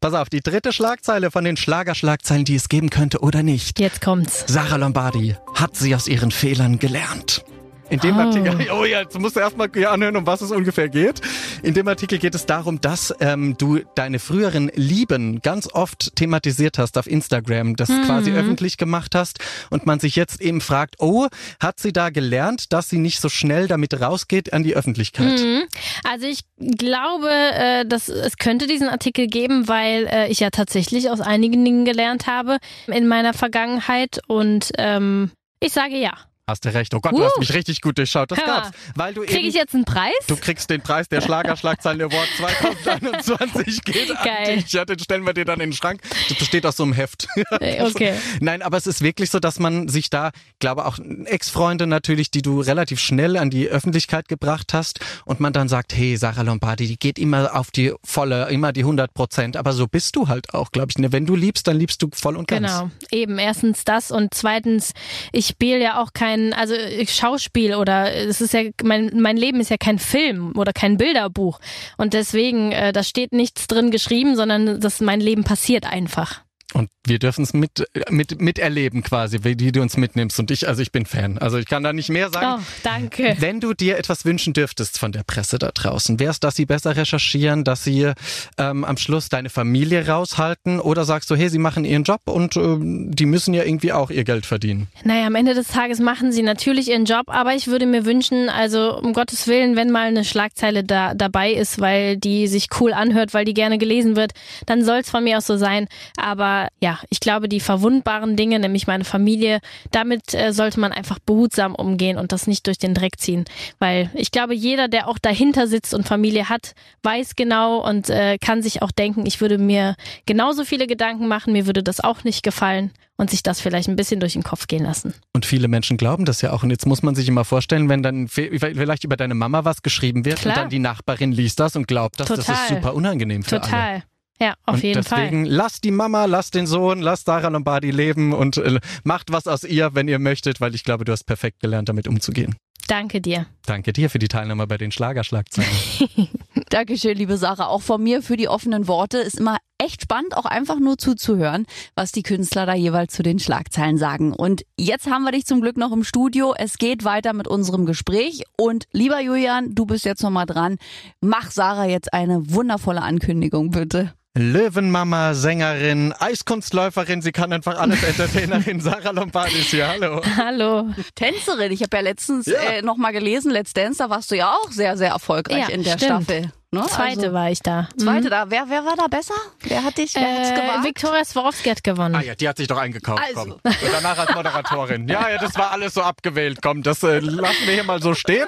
Pass auf, die dritte Schlagzeile von den Schlagerschlagzeilen, die es geben könnte oder nicht. Jetzt kommt's. Sarah Lombardi, hat sie aus ihren Fehlern gelernt? In dem oh. Artikel, oh ja, jetzt musst du erstmal anhören, um was es ungefähr geht. In dem Artikel geht es darum, dass ähm, du deine früheren Lieben ganz oft thematisiert hast auf Instagram, das mhm. quasi öffentlich gemacht hast und man sich jetzt eben fragt, oh, hat sie da gelernt, dass sie nicht so schnell damit rausgeht an die Öffentlichkeit? Mhm. Also ich glaube, äh, dass es könnte diesen Artikel geben, weil äh, ich ja tatsächlich aus einigen Dingen gelernt habe in meiner Vergangenheit und ähm, ich sage ja. Hast du recht. Oh Gott, uh. du hast mich richtig gut durchschaut. Das gab's. Weil du Krieg ich jetzt einen Preis? Du kriegst den Preis der Schlagerschlagzeilen Award 2021 geht Geil. an dich. Ja, den stellen wir dir dann in den Schrank. Das besteht aus so einem Heft. Okay. Nein, aber es ist wirklich so, dass man sich da, glaube auch Ex-Freunde natürlich, die du relativ schnell an die Öffentlichkeit gebracht hast und man dann sagt, hey, Sarah Lombardi, die geht immer auf die volle, immer die 100 Prozent. Aber so bist du halt auch, glaube ich. Ne? Wenn du liebst, dann liebst du voll und ganz. Genau. Eben. Erstens das und zweitens, ich spiele ja auch kein kein, also Schauspiel oder es ist ja, mein, mein Leben ist ja kein Film oder kein Bilderbuch. Und deswegen, äh, da steht nichts drin geschrieben, sondern das mein Leben passiert einfach. Und wir dürfen es mit, mit, miterleben quasi, wie du uns mitnimmst. Und ich, also ich bin Fan. Also ich kann da nicht mehr sagen. Oh, danke. Wenn du dir etwas wünschen dürftest von der Presse da draußen, wäre es, dass sie besser recherchieren, dass sie ähm, am Schluss deine Familie raushalten oder sagst du, hey, sie machen ihren Job und äh, die müssen ja irgendwie auch ihr Geld verdienen? Naja, am Ende des Tages machen sie natürlich ihren Job, aber ich würde mir wünschen, also um Gottes Willen, wenn mal eine Schlagzeile da dabei ist, weil die sich cool anhört, weil die gerne gelesen wird, dann soll es von mir aus so sein. Aber ja, ich glaube, die verwundbaren Dinge, nämlich meine Familie, damit äh, sollte man einfach behutsam umgehen und das nicht durch den Dreck ziehen. Weil ich glaube, jeder, der auch dahinter sitzt und Familie hat, weiß genau und äh, kann sich auch denken, ich würde mir genauso viele Gedanken machen, mir würde das auch nicht gefallen und sich das vielleicht ein bisschen durch den Kopf gehen lassen. Und viele Menschen glauben das ja auch. Und jetzt muss man sich immer vorstellen, wenn dann vielleicht über deine Mama was geschrieben wird Klar. und dann die Nachbarin liest das und glaubt das, Total. das ist super unangenehm für Total. alle. Ja, auf und jeden deswegen Fall. lasst die Mama, lasst den Sohn, lasst Sarah Lombardi leben und äh, macht was aus ihr, wenn ihr möchtet, weil ich glaube, du hast perfekt gelernt, damit umzugehen. Danke dir. Danke dir für die Teilnahme bei den Schlagerschlagzeilen. Dankeschön, liebe Sarah. Auch von mir für die offenen Worte. Ist immer echt spannend, auch einfach nur zuzuhören, was die Künstler da jeweils zu den Schlagzeilen sagen. Und jetzt haben wir dich zum Glück noch im Studio. Es geht weiter mit unserem Gespräch. Und lieber Julian, du bist jetzt nochmal dran. Mach Sarah jetzt eine wundervolle Ankündigung, bitte. Löwenmama, Sängerin, Eiskunstläuferin, sie kann einfach alles Entertainerin. Sarah Lombardi ist hier, hallo. Hallo. Tänzerin, ich habe ja letztens ja. äh, nochmal gelesen, Let's Dance, da warst du ja auch sehr, sehr erfolgreich ja, in der stimmt. Staffel. Ne? Zweite also, war ich da. Zweite mhm. da. Wer, wer war da besser? Wer hat dich, wer äh, hat's gewagt? Viktoria Swarovski hat gewonnen. Ah ja, die hat sich doch eingekauft. Also. Komm. Und danach als Moderatorin. ja, ja, das war alles so abgewählt. Komm, das äh, lassen wir hier mal so stehen.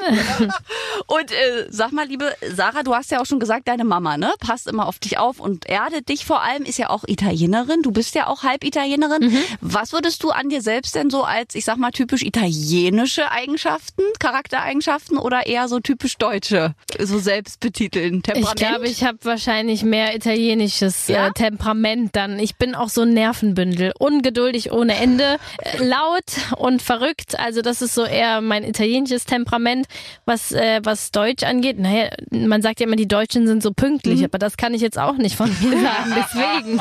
und äh, sag mal, liebe Sarah, du hast ja auch schon gesagt, deine Mama, ne, passt immer auf dich auf und erdet dich vor allem, ist ja auch Italienerin. Du bist ja auch halb Italienerin. Mhm. Was würdest du an dir selbst denn so als, ich sag mal, typisch italienische Eigenschaften, Charaktereigenschaften oder eher so typisch deutsche, so selbstbetiteln, Temperament? Ich glaube, ich habe wahrscheinlich mehr italienisches ja? äh, Temperament dann. Ich bin auch so ein Nervenbündel, ungeduldig ohne Ende, äh, laut und verrückt. Also das ist so eher mein italienisches Temperament, was äh, was Deutsch angeht. Naja, man sagt ja immer, die Deutschen sind so pünktlich, mhm. aber das kann ich jetzt auch nicht von mir sagen. Deswegen.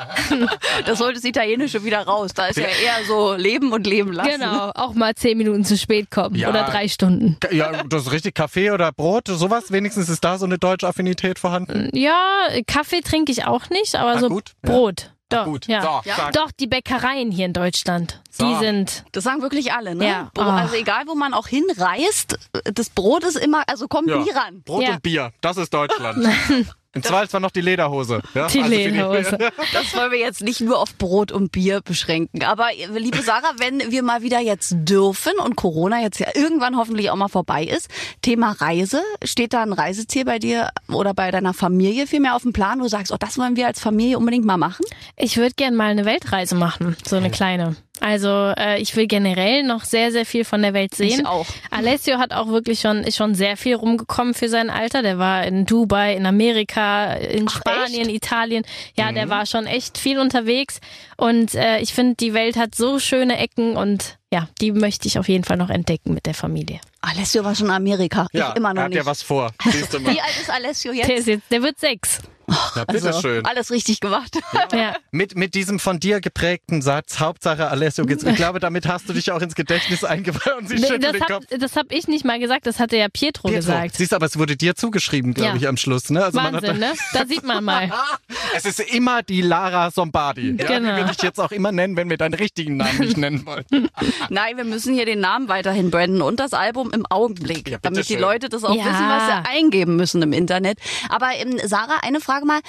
das sollte das Italienische wieder raus. Da ist ja eher so Leben und Leben lassen. Genau, auch mal zehn Minuten zu spät kommen ja, oder drei Stunden. Ja, das ist richtig. Kaffee oder Brot, sowas. Wenigstens ist da so eine deutsche Affinität vorhanden? Ja, Kaffee trinke ich auch nicht, aber ah, so gut. Brot. Doch, gut. Ja. So, ja. Doch, die Bäckereien hier in Deutschland, so. die sind. Das sagen wirklich alle, ne? Ja. Oh. Also egal, wo man auch hinreist, das Brot ist immer, also kommt ja. nie ran. Brot und Bier, das ist Deutschland. Im Zweifelsfall noch die Lederhose. Ja? Die also Lederhose. Das wollen wir jetzt nicht nur auf Brot und Bier beschränken. Aber liebe Sarah, wenn wir mal wieder jetzt dürfen und Corona jetzt ja irgendwann hoffentlich auch mal vorbei ist, Thema Reise, steht da ein Reiseziel bei dir oder bei deiner Familie vielmehr auf dem Plan, wo du sagst, oh, das wollen wir als Familie unbedingt mal machen? Ich würde gerne mal eine Weltreise machen, so eine kleine. Also äh, ich will generell noch sehr, sehr viel von der Welt sehen. Ich auch. Alessio hat auch wirklich schon, ist schon sehr viel rumgekommen für sein Alter. Der war in Dubai, in Amerika, in Ach, Spanien, echt? Italien. Ja, mhm. der war schon echt viel unterwegs. Und äh, ich finde, die Welt hat so schöne Ecken und ja, die möchte ich auf jeden Fall noch entdecken mit der Familie. Alessio war schon in Amerika. Ja, ich immer noch er hat nicht. ja was vor. Wie alt ist Alessio jetzt? Der, ist jetzt, der wird sechs. Ja, bitteschön. Also, alles richtig gemacht. Ja. Mit, mit diesem von dir geprägten Satz, Hauptsache Alessio geht's. Ich glaube, damit hast du dich auch ins Gedächtnis eingebaut und sie schüttelt Das den Kopf. habe hab ich nicht mal gesagt, das hatte ja Pietro, Pietro, gesagt. Siehst du, aber es wurde dir zugeschrieben, glaube Ja. ich, am Schluss. Ne? Also man hat Wahnsinn, ne? Da sieht man mal. Es ist immer die Lara Sombardi. Ja, Genau. Die würde ich jetzt auch immer nennen, wenn wir deinen richtigen Namen nicht nennen wollen. Nein, wir müssen hier den Namen weiterhin branden und das Album im Augenblick, Ja, damit die bitteschön. Leute das auch Ja. wissen, was sie eingeben müssen im Internet. Aber ähm, Sarah, eine Frage mal.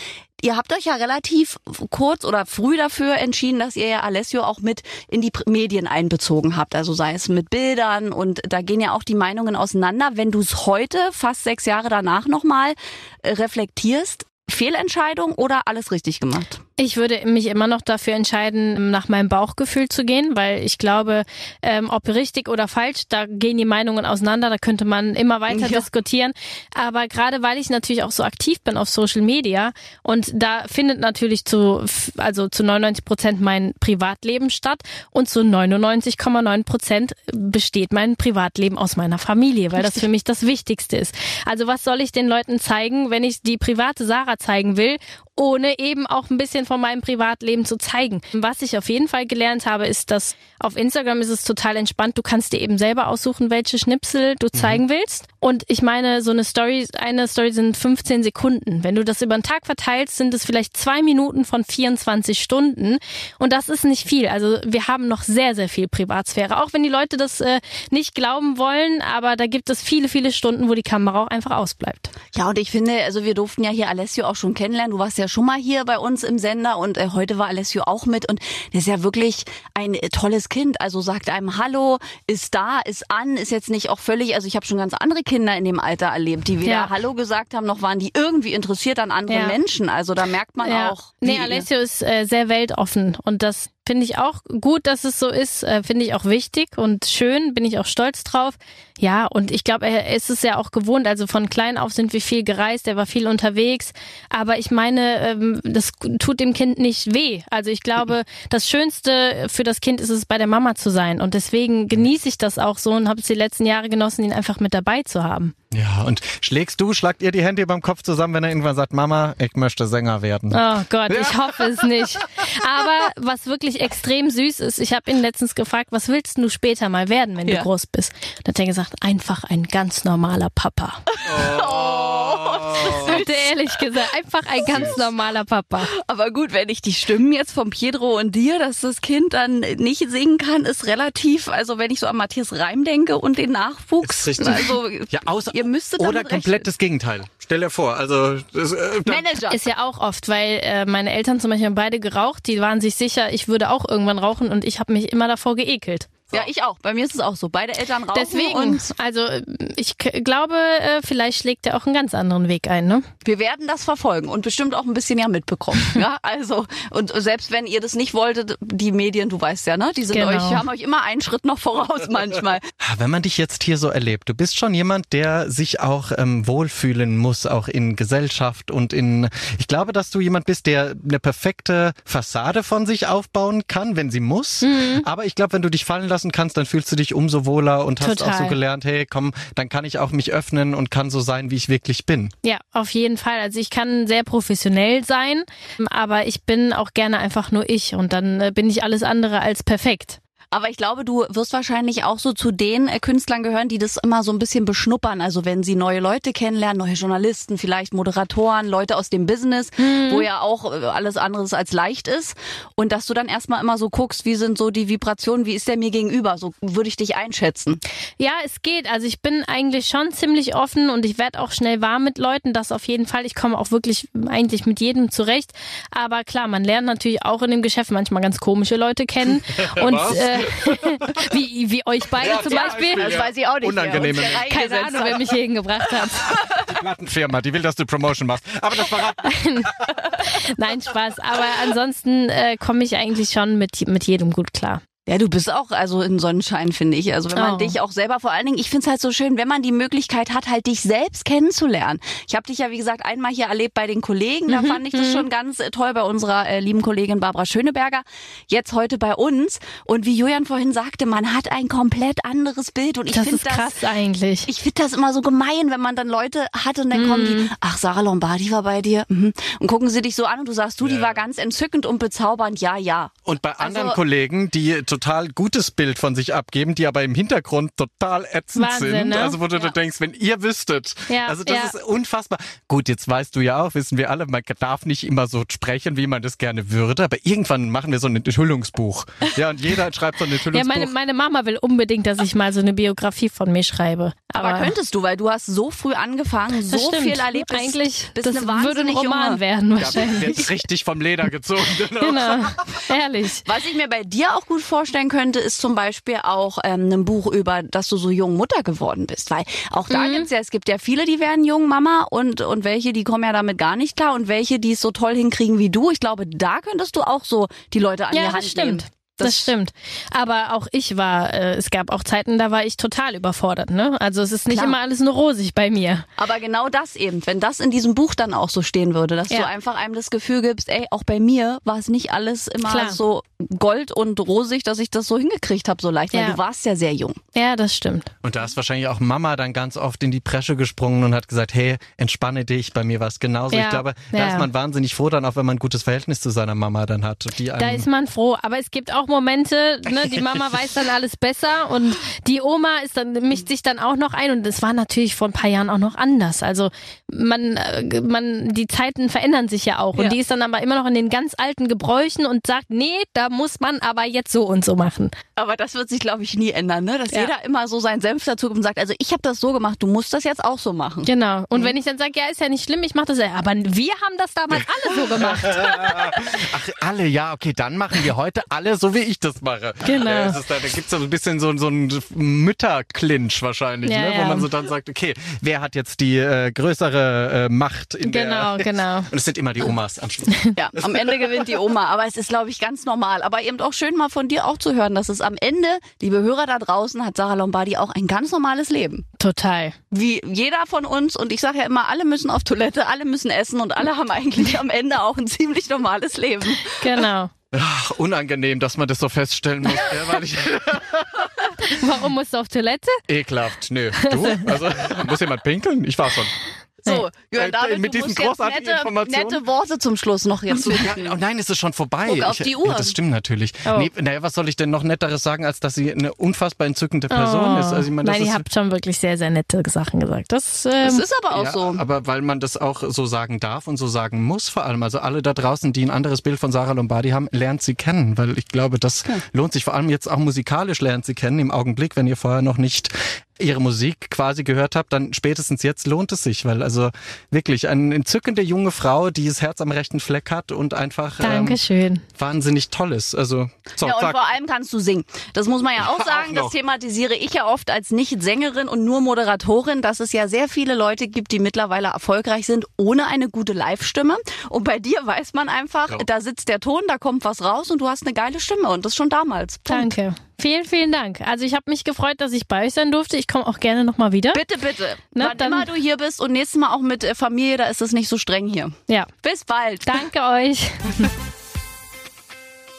Ihr habt euch ja relativ kurz oder früh dafür entschieden, dass ihr ja Alessio auch mit in die Medien einbezogen habt. Also sei es mit Bildern und da gehen ja auch die Meinungen auseinander. Wenn du es heute, fast sechs Jahre danach nochmal äh, reflektierst, Fehlentscheidung oder alles richtig gemacht? Ich würde mich immer noch dafür entscheiden, nach meinem Bauchgefühl zu gehen, weil ich glaube, ähm, ob richtig oder falsch, da gehen die Meinungen auseinander, da könnte man immer weiter Ja. diskutieren. Aber gerade weil ich natürlich auch so aktiv bin auf Social Media und da findet natürlich zu, also zu 99 Prozent mein Privatleben statt und zu 99,9 Prozent besteht mein Privatleben aus meiner Familie, weil das für mich das Wichtigste ist. Also was soll ich den Leuten zeigen, wenn ich die private Sarah zeigen will, ohne eben auch ein bisschen von meinem Privatleben zu zeigen. Was ich auf jeden Fall gelernt habe, ist, dass auf Instagram ist es total entspannt. Du kannst dir eben selber aussuchen, welche Schnipsel du zeigen willst. Und ich meine, so eine Story, eine Story sind 15 Sekunden. Wenn du das über den Tag verteilst, sind es vielleicht zwei Minuten von 24 Stunden. Und das ist nicht viel. Also wir haben noch sehr, sehr viel Privatsphäre. Auch wenn die Leute das äh, nicht glauben wollen, aber da gibt es viele, viele Stunden, wo die Kamera auch einfach ausbleibt. Ja, und ich finde, also wir durften ja hier Alessio auch schon kennenlernen. Du warst ja schon mal hier bei uns im Sender und äh, heute war Alessio auch mit und der ist ja wirklich ein äh, tolles Kind. Also sagt einem Hallo, ist da, ist an, ist jetzt nicht auch völlig, also ich habe schon ganz andere Kinder in dem Alter erlebt, die weder Ja. Hallo gesagt haben, noch waren die irgendwie interessiert an anderen Ja. Menschen. Also da merkt man auch. Nee, wie- Alessio ist äh, sehr weltoffen und das finde ich auch gut, dass es so ist, äh, finde ich auch wichtig und schön, bin ich auch stolz drauf. Ja, und ich glaube, er ist es ja auch gewohnt, also von klein auf sind wir viel gereist, er war viel unterwegs, aber ich meine, ähm, das tut dem Kind nicht weh. Also ich glaube, das Schönste für das Kind ist es, bei der Mama zu sein und deswegen genieße ich das auch so und habe es die letzten Jahre genossen, ihn einfach mit dabei zu haben. Ja, und schlägst du, schlagt ihr die Hände über dem Kopf zusammen, wenn er irgendwann sagt, Mama, ich möchte Sänger werden? Oh Gott, ich hoffe es nicht. Aber was wirklich extrem süß ist, ich habe ihn letztens gefragt, was willst du später mal werden, wenn Ja. du groß bist? Da hat er gesagt, einfach ein ganz normaler Papa. Hat er ehrlich gesagt, einfach ein ganz normaler Papa. Aber gut, wenn ich die Stimmen jetzt von Pietro und dir, dass das Kind dann nicht singen kann, ist relativ, also wenn ich so an Matthias Reim denke und den Nachwuchs, richtig. also Ja, außer, ihr müsstet oder damit komplett das Gegenteil. Stell dir vor, also das, äh, dann, Manager. Ist ja auch oft, weil äh, meine Eltern zum Beispiel haben beide geraucht, die waren sich sicher, ich würde auch irgendwann rauchen und ich habe mich immer davor geekelt. Ja, ich auch. Bei mir ist es auch so. Beide Eltern rauchen Deswegen, und also ich glaube, äh, vielleicht schlägt er auch einen ganz anderen Weg ein, ne? wir werden das verfolgen und bestimmt auch ein bisschen ja mitbekommen. ja, also und selbst wenn ihr das nicht wolltet, die Medien, du weißt ja, ne, die sind Genau. euch, haben euch immer einen Schritt noch voraus manchmal. Wenn man dich jetzt hier so erlebt, du bist schon jemand, der sich auch ähm, wohlfühlen muss, auch in Gesellschaft und in. Ich glaube, dass du jemand bist, der eine perfekte Fassade von sich aufbauen kann, wenn sie muss. Mhm. Aber ich glaube, wenn du dich fallen lassen kannst, dann fühlst du dich umso wohler und hast auch so Total. gelernt, hey, komm, dann kann ich auch mich öffnen und kann so sein, wie ich wirklich bin. Ja, auf jeden Fall. Also ich kann sehr professionell sein, aber ich bin auch gerne einfach nur ich und dann äh, bin ich alles andere als perfekt. Aber ich glaube, du wirst wahrscheinlich auch so zu den äh, Künstlern gehören, die das immer so ein bisschen beschnuppern. Also wenn sie neue Leute kennenlernen, neue Journalisten, vielleicht Moderatoren, Leute aus dem Business, wo ja auch äh, alles anderes als leicht ist. Und dass du dann erstmal immer so guckst, wie sind so die Vibrationen, wie ist der mir gegenüber? So würde ich dich einschätzen. Ja, es geht. Also ich bin eigentlich schon ziemlich offen und ich werde auch schnell warm mit Leuten. Das auf jeden Fall. Ich komme auch wirklich eigentlich mit jedem zurecht. Aber klar, man lernt natürlich auch in dem Geschäft manchmal ganz komische Leute kennen. und äh, wie, wie euch beide zum Beispiel. Das weiß ich auch nicht. Hier Keine Ahnung, wer mich hierhin gebracht hat. Die Plattenfirma, die will, dass du Promotion machst. Aber das verrat Nein, Spaß. Aber ansonsten äh, komme ich eigentlich schon mit, mit jedem gut klar. Ja, du bist auch also in Sonnenschein, finde ich. Also wenn man Oh. dich auch selber, vor allen Dingen, ich finde es halt so schön, wenn man die Möglichkeit hat, halt dich selbst kennenzulernen. Ich habe dich ja, wie gesagt, einmal hier erlebt bei den Kollegen. Da fand ich das schon ganz äh, toll bei unserer äh, lieben Kollegin Barbara Schöneberger. Jetzt heute bei uns. Und wie Julian vorhin sagte, man hat ein komplett anderes Bild. Und ich Das finde ist krass eigentlich. ich finde das immer so gemein, wenn man dann Leute hat und dann kommen die, ach, Sarah Lombardi war bei dir. Mhm. Und gucken sie dich so an und du sagst, du, die war ganz entzückend und bezaubernd. Ja, ja. Und bei anderen Also- Kollegen, die total gutes Bild von sich abgeben, die aber im Hintergrund total ätzend Wahnsinn, sind. ne? Also wo du, du denkst, wenn ihr wüsstet. Ja, also das ja. ist unfassbar. Gut, jetzt weißt du ja auch, wissen wir alle, man darf nicht immer so sprechen, wie man das gerne würde, aber irgendwann machen wir so ein Enthüllungsbuch. Ja, und jeder schreibt so ein Ja, Enthüllungsbuch. meine, meine Mama will unbedingt, dass ich mal so eine Biografie von mir schreibe. Aber, Aber, könntest du, weil du hast so früh angefangen, so stimmt. viel erlebt. bist- Eigentlich, bist das eine würde ein Roman junge. werden ja, wahrscheinlich. wird richtig vom Leder gezogen. Genau. Genau, ehrlich. Was ich mir bei dir auch gut vorstellen könnte, ist zum Beispiel auch ähm, ein Buch über, dass du so jung Mutter geworden bist. Weil auch da gibt's ja, es gibt ja viele, die werden jung Mama und, und welche, die kommen ja damit gar nicht klar und welche, die es so toll hinkriegen wie du. Ich glaube, da könntest du auch so die Leute an Ja, die Hand das stimmt. nehmen. Das, stimmt. Aber auch ich war, äh, es gab auch Zeiten, da war ich total überfordert. Ne? Also es ist nicht Klar. immer alles nur rosig bei mir. Aber genau das eben, wenn das in diesem Buch dann auch so stehen würde, dass du Ja. einfach einem das Gefühl gibst, ey, auch bei mir war es nicht alles immer Klar. so gold und rosig, dass ich das so hingekriegt habe so leicht, weil Ja. du warst ja sehr jung. Ja, das stimmt. Und da ist wahrscheinlich auch Mama dann ganz oft in die Bresche gesprungen und hat gesagt, hey, entspanne dich, bei mir war es genauso. Ja, Ich glaube, da ja. ist man wahnsinnig froh dann auch, wenn man ein gutes Verhältnis zu seiner Mama dann hat. Die Da ist man froh. Aber es gibt auch Momente, ne, die Mama weiß dann alles besser und die Oma ist dann, mischt sich dann auch noch ein und es war natürlich vor ein paar Jahren auch noch anders. Also man, äh, man, die Zeiten verändern sich ja auch Ja. und die ist dann aber immer noch in den ganz alten Gebräuchen und sagt, nee, da muss man aber jetzt so und so machen. Aber das wird sich, glaube ich, nie ändern, ne? dass Ja. jeder immer so seinen Senf dazu gibt und sagt, also ich habe das so gemacht, du musst das jetzt auch so machen. Genau. Und wenn ich dann sage, ja, ist ja nicht schlimm, ich mache das ja, aber wir haben das damals alle so gemacht. Ach, alle, ja, okay, dann machen wir heute alle so, wie ich das mache. Genau. Ja, es ist da, da gibt's so ein bisschen so, so einen Mütterclinch wahrscheinlich, Ja, ne? wo man so dann sagt, okay, wer hat jetzt die äh, größere äh, Macht in Genau, der... genau. Und es sind immer die Omas am Schluss. Ja, am Ende gewinnt die Oma, aber es ist, glaube ich, ganz normal. Aber eben auch schön mal von dir auch zu hören, dass es am Ende, liebe Hörer da draußen, hat Sarah Lombardi auch ein ganz normales Leben. Total. Wie jeder von uns. Und ich sage ja immer, alle müssen auf Toilette, alle müssen essen und alle haben eigentlich am Ende auch ein ziemlich normales Leben. Genau. Ach, unangenehm, dass man das so feststellen muss. Warum musst du auf Toilette? eklhaft. Nö, du? Also, muss jemand pinkeln? Ich war schon. So, Äh, Jörn David, mit du diesen musst jetzt großartigen nette, Informationen. nette Worte zum Schluss noch jetzt Ja, finden. oh nein, es ist schon vorbei. Guck auf ich, die Uhr. Ja, das stimmt natürlich. Oh. Nee, naja, was soll ich denn noch netteres sagen, als dass sie eine unfassbar entzückende Person Oh. ist? Also ich meine, das Nein, ist, ihr habt schon wirklich sehr, sehr nette Sachen gesagt. Das, ähm, Das ist aber auch ja, so. aber weil man das auch so sagen darf und so sagen muss vor allem. Also alle da draußen, die ein anderes Bild von Sarah Lombardi haben, lernt sie kennen, weil ich glaube, das lohnt sich vor allem jetzt auch musikalisch lernt sie kennen im Augenblick, wenn ihr vorher noch nicht ihre Musik quasi gehört habt, dann spätestens jetzt lohnt es sich, weil also wirklich eine entzückende junge Frau, die das Herz am rechten Fleck hat und einfach ähm, wahnsinnig toll ist. Also so, Ja, und sag, vor allem kannst du singen. Das muss man ja auch Auch sagen. noch. Das thematisiere ich ja oft als Nicht-Sängerin und nur Moderatorin, dass es ja sehr viele Leute gibt, die mittlerweile erfolgreich sind, ohne eine gute Live-Stimme. Und bei dir weiß man einfach, Ja. da sitzt der Ton, da kommt was raus und du hast eine geile Stimme. Und das schon damals. Punkt. Danke. Vielen, vielen Dank. Also ich habe mich gefreut, dass ich bei euch sein durfte. Ich komme auch gerne nochmal wieder. Bitte, bitte. Na, Wann dann- immer du hier bist und nächstes Mal auch mit äh, Familie, da ist es nicht so streng hier. Ja. Bis bald. Danke euch.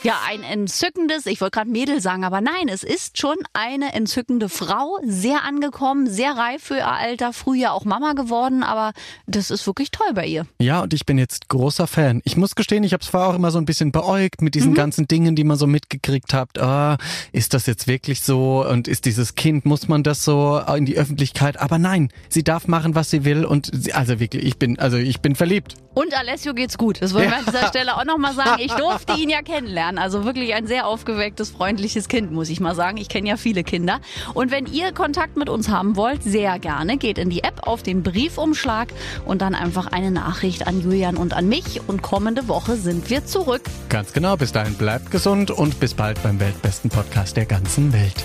Ja, ein entzückendes, ich wollte gerade Mädel sagen, aber nein, es ist schon eine entzückende Frau, sehr angekommen, sehr reif für ihr Alter, früher auch Mama geworden, aber das ist wirklich toll bei ihr. Ja, und ich bin jetzt großer Fan. Ich muss gestehen, ich habe es vorher auch immer so ein bisschen beäugt mit diesen ganzen Dingen, die man so mitgekriegt habt. Ah, ist das jetzt wirklich so? Und ist dieses Kind, muss man das so in die Öffentlichkeit? Aber nein, sie darf machen, was sie will. Und sie, also wirklich, ich bin, also ich bin verliebt. Und Alessio geht's gut. Das wollen wir an dieser Stelle auch nochmal sagen. Ich durfte ihn ja kennenlernen. Also wirklich ein sehr aufgewecktes, freundliches Kind, muss ich mal sagen. Ich kenne ja viele Kinder. Und wenn ihr Kontakt mit uns haben wollt, sehr gerne. Geht in die App auf den Briefumschlag und dann einfach eine Nachricht an Julian und an mich. Und kommende Woche sind wir zurück. Ganz genau, bis dahin bleibt gesund und bis bald beim weltbesten Podcast der ganzen Welt.